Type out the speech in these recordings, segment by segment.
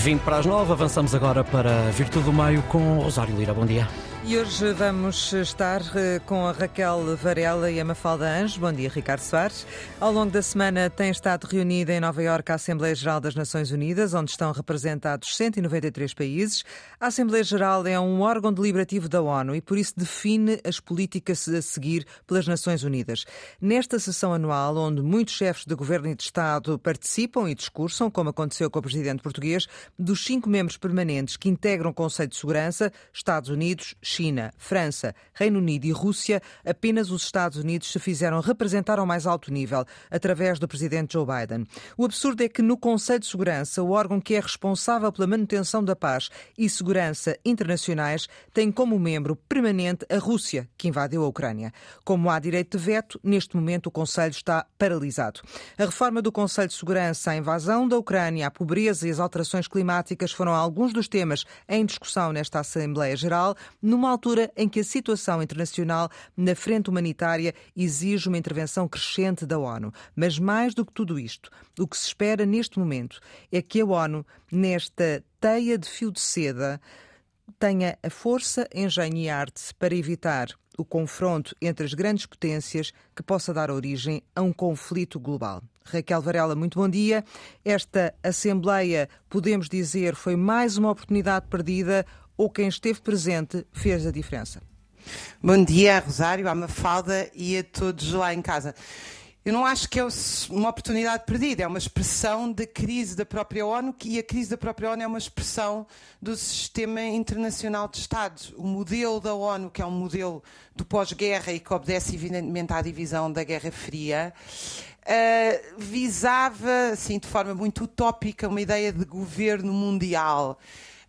20 para as 9, avançamos agora para a Virtude do Meio com Rosário Lira. Bom dia. E hoje vamos estar eh, com a Raquel Varela e a Mafalda Anjo. Bom dia, Ricardo Soares. Ao longo da semana tem estado reunida em Nova Iorque a Assembleia Geral das Nações Unidas, onde estão representados 193 países. A Assembleia Geral é um órgão deliberativo da ONU e por isso define as políticas a seguir pelas Nações Unidas. Nesta sessão anual, onde muitos chefes de governo e de Estado participam e discursam, como aconteceu com o presidente português, dos cinco membros permanentes que integram o Conselho de Segurança, Estados Unidos, China, França, Reino Unido e Rússia, apenas os Estados Unidos se fizeram representar ao mais alto nível, através do presidente Joe Biden. O absurdo é que no Conselho de Segurança, o órgão que é responsável pela manutenção da paz e segurança internacionais, tem como membro permanente a Rússia, que invadiu a Ucrânia. Como há direito de veto, neste momento o Conselho está paralisado. A reforma do Conselho de Segurança, a invasão da Ucrânia, a pobreza e as alterações climáticas foram alguns dos temas em discussão nesta Assembleia Geral, numa altura em que a situação internacional na frente humanitária exige uma intervenção crescente da ONU. Mas mais do que tudo isto, o que se espera neste momento é que a ONU, nesta teia de fio de seda, tenha a força, engenho e arte para evitar o confronto entre as grandes potências que possa dar origem a um conflito global. Raquel Varela, muito bom dia. Esta Assembleia, podemos dizer, foi mais uma oportunidade perdida ou quem esteve presente fez a diferença? Bom dia, Rosário, à Mafalda e a todos lá em casa. Eu não acho que é uma oportunidade perdida, é uma expressão da crise da própria ONU e a crise da própria ONU é uma expressão do sistema internacional de Estados. O modelo da ONU, que é um modelo do pós-guerra e que obedece evidentemente à divisão da Guerra Fria, uh, visava, assim, de forma muito utópica, uma ideia de governo mundial.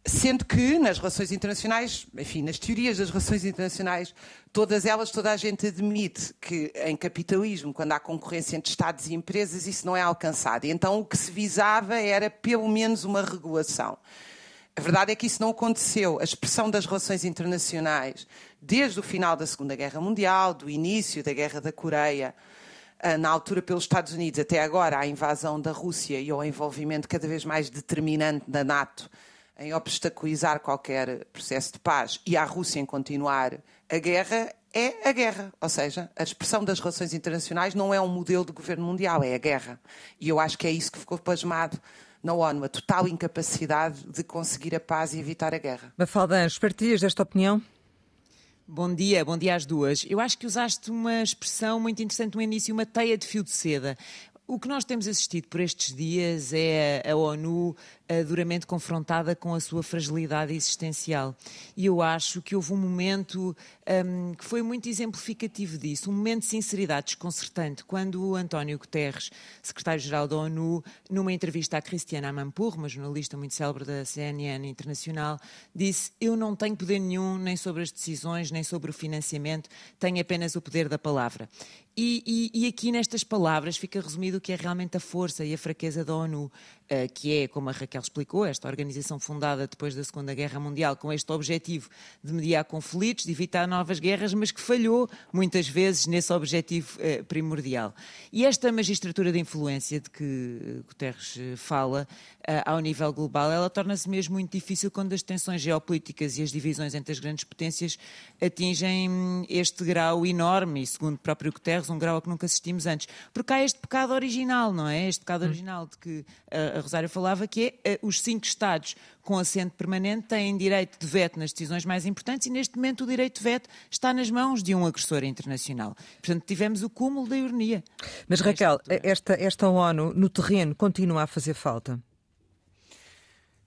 Sendo que nas relações internacionais, enfim, nas teorias das relações internacionais, todas elas, toda a gente admite que em capitalismo, quando há concorrência entre Estados e empresas, isso não é alcançado. Então o que se visava era pelo menos uma regulação. A verdade é que isso não aconteceu. A expressão das relações internacionais, desde o final da Segunda Guerra Mundial, do início da Guerra da Coreia, ah, na altura pelos Estados Unidos, até agora, a invasão da Rússia e o envolvimento cada vez mais determinante da NATO em obstaculizar qualquer processo de paz e a Rússia em continuar a guerra, é a guerra. Ou seja, a expressão das relações internacionais não é um modelo de governo mundial, é a guerra. E eu acho que é isso que ficou plasmado na ONU, a total incapacidade de conseguir a paz e evitar a guerra. Mafalda Anjos, partilhas desta opinião? Bom dia, bom dia às duas. Eu acho que usaste uma expressão muito interessante no início, uma teia de fio de seda. O que nós temos assistido por estes dias é a ONU duramente confrontada com a sua fragilidade existencial. E eu acho que houve um momento um, que foi muito exemplificativo disso, um momento de sinceridade desconcertante, quando o António Guterres, secretário-geral da ONU, numa entrevista à Cristiana Amanpour, uma jornalista muito célebre da CNN Internacional, disse: Eu não tenho poder nenhum nem sobre as decisões, nem sobre o financiamento, tenho apenas o poder da palavra. E, e, e, aqui nestas palavras fica resumido o que é realmente a força e a fraqueza da ONU. Eh, que é, como a Raquel explicou, esta organização fundada depois da Segunda Guerra Mundial com este objetivo de mediar conflitos, de evitar novas guerras, mas que falhou muitas vezes nesse objetivo eh, primordial. E esta magistratura de influência de que Guterres eh, fala, ao nível global, ela torna-se mesmo muito difícil quando as tensões geopolíticas e as divisões entre as grandes potências atingem hum, este grau enorme, e segundo o próprio Guterres, um grau a que nunca assistimos antes. Porque há este pecado original, não é? Este pecado hum. original de que a Rosário falava, que é uh, os cinco Estados com assento permanente têm direito de veto nas decisões mais importantes e neste momento o direito de veto está nas mãos de um agressor internacional. Portanto, tivemos o cúmulo da ironia. Mas Raquel, esta, esta ONU no terreno continua a fazer falta?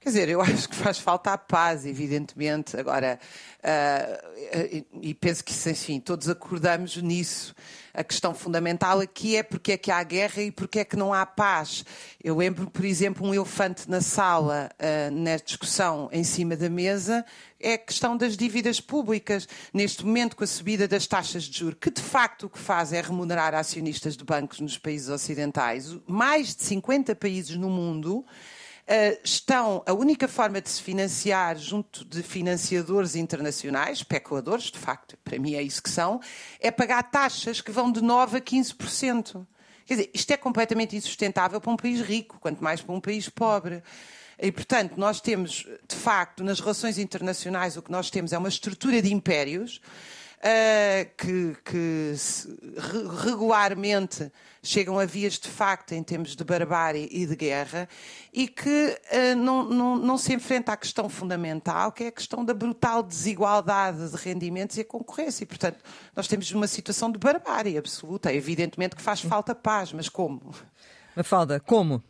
Quer dizer, eu acho que faz falta a paz, evidentemente. Agora, uh, e penso que, enfim, todos acordamos nisso. A questão fundamental aqui é porque é que há guerra e porque é que não há paz. Eu lembro, por exemplo, um elefante na sala, uh, na discussão em cima da mesa, é a questão das dívidas públicas. Neste momento, com a subida das taxas de juros, que de facto o que faz é remunerar acionistas de bancos nos países ocidentais, mais de 50 países no mundo estão, a única forma de se financiar junto de financiadores internacionais, especuladores, de facto, para mim é isso que são, é pagar taxas que vão de 9% a 15%. Quer dizer, isto é completamente insustentável para um país rico, quanto mais para um país pobre. E, portanto, nós temos, de facto, nas relações internacionais, o que nós temos é uma estrutura de impérios uh, que, que regularmente chegam a vias de facto em termos de barbárie e de guerra e que uh, não, não, não, se enfrenta à questão fundamental, que é a questão da brutal desigualdade de rendimentos e a concorrência. E, portanto, nós temos uma situação de barbárie absoluta. É evidentemente que faz falta paz, mas como? Mafalda, como?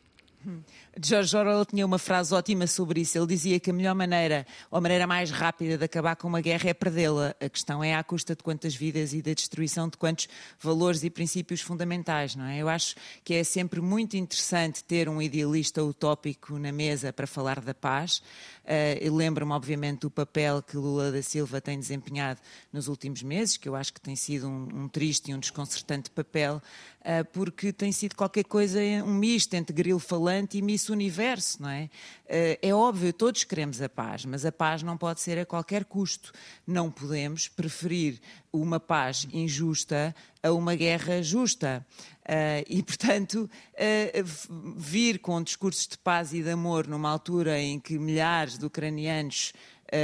George Orwell tinha uma frase ótima sobre isso. Ele dizia que a melhor maneira, ou a maneira mais rápida de acabar com uma guerra é perdê-la. A questão é à custa de quantas vidas e da destruição de quantos valores e princípios fundamentais, não é? Eu acho que é sempre muito interessante ter um idealista utópico na mesa para falar da paz. Uh, lembro-me, obviamente, do papel que Lula da Silva tem desempenhado nos últimos meses, que eu acho que tem sido um, um triste e um desconcertante papel, uh, porque tem sido qualquer coisa, um misto entre grilo falante e Miss Universo, não é? Uh, é óbvio, todos queremos a paz, mas a paz não pode ser a qualquer custo. Não podemos preferir uma paz injusta a uma guerra justa. Uh, e, portanto, uh, vir com discursos de paz e de amor numa altura em que milhares de ucranianos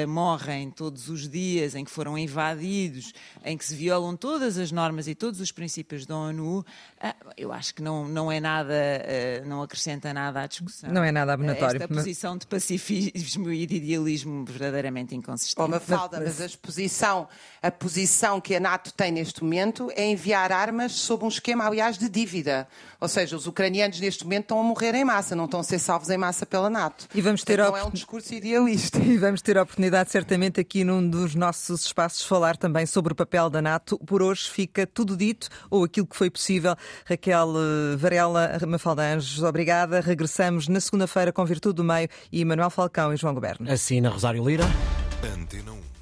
uh, morrem todos os dias, em que foram invadidos, em que se violam todas as normas e todos os princípios da ONU, uh, eu acho que não, não é nada, uh, não acrescenta nada à discussão. Não é nada abonatório. Esta posição de pacifismo e de idealismo verdadeiramente inconsistente. Oh, Mafalda, mas a posição, a posição que a NATO tem neste momento é enviar armas sob um esquema, aliás, de dívida. Ou seja, os ucranianos neste momento estão a morrer em massa, não estão a ser salvos em massa pela NATO. E vamos ter Portanto, Não é um discurso idealista. E vamos ter a oportunidade, certamente, aqui num dos nossos espaços, falar também sobre o papel da NATO. Por hoje fica tudo dito, ou aquilo que foi possível. Raquel eh, Varela, Mafalda Anjos, obrigada. Regressamos na segunda-feira com Virtude do Meio e Manuel Falcão e João Goberno. Assim, na Rosário Lira. Antena 1.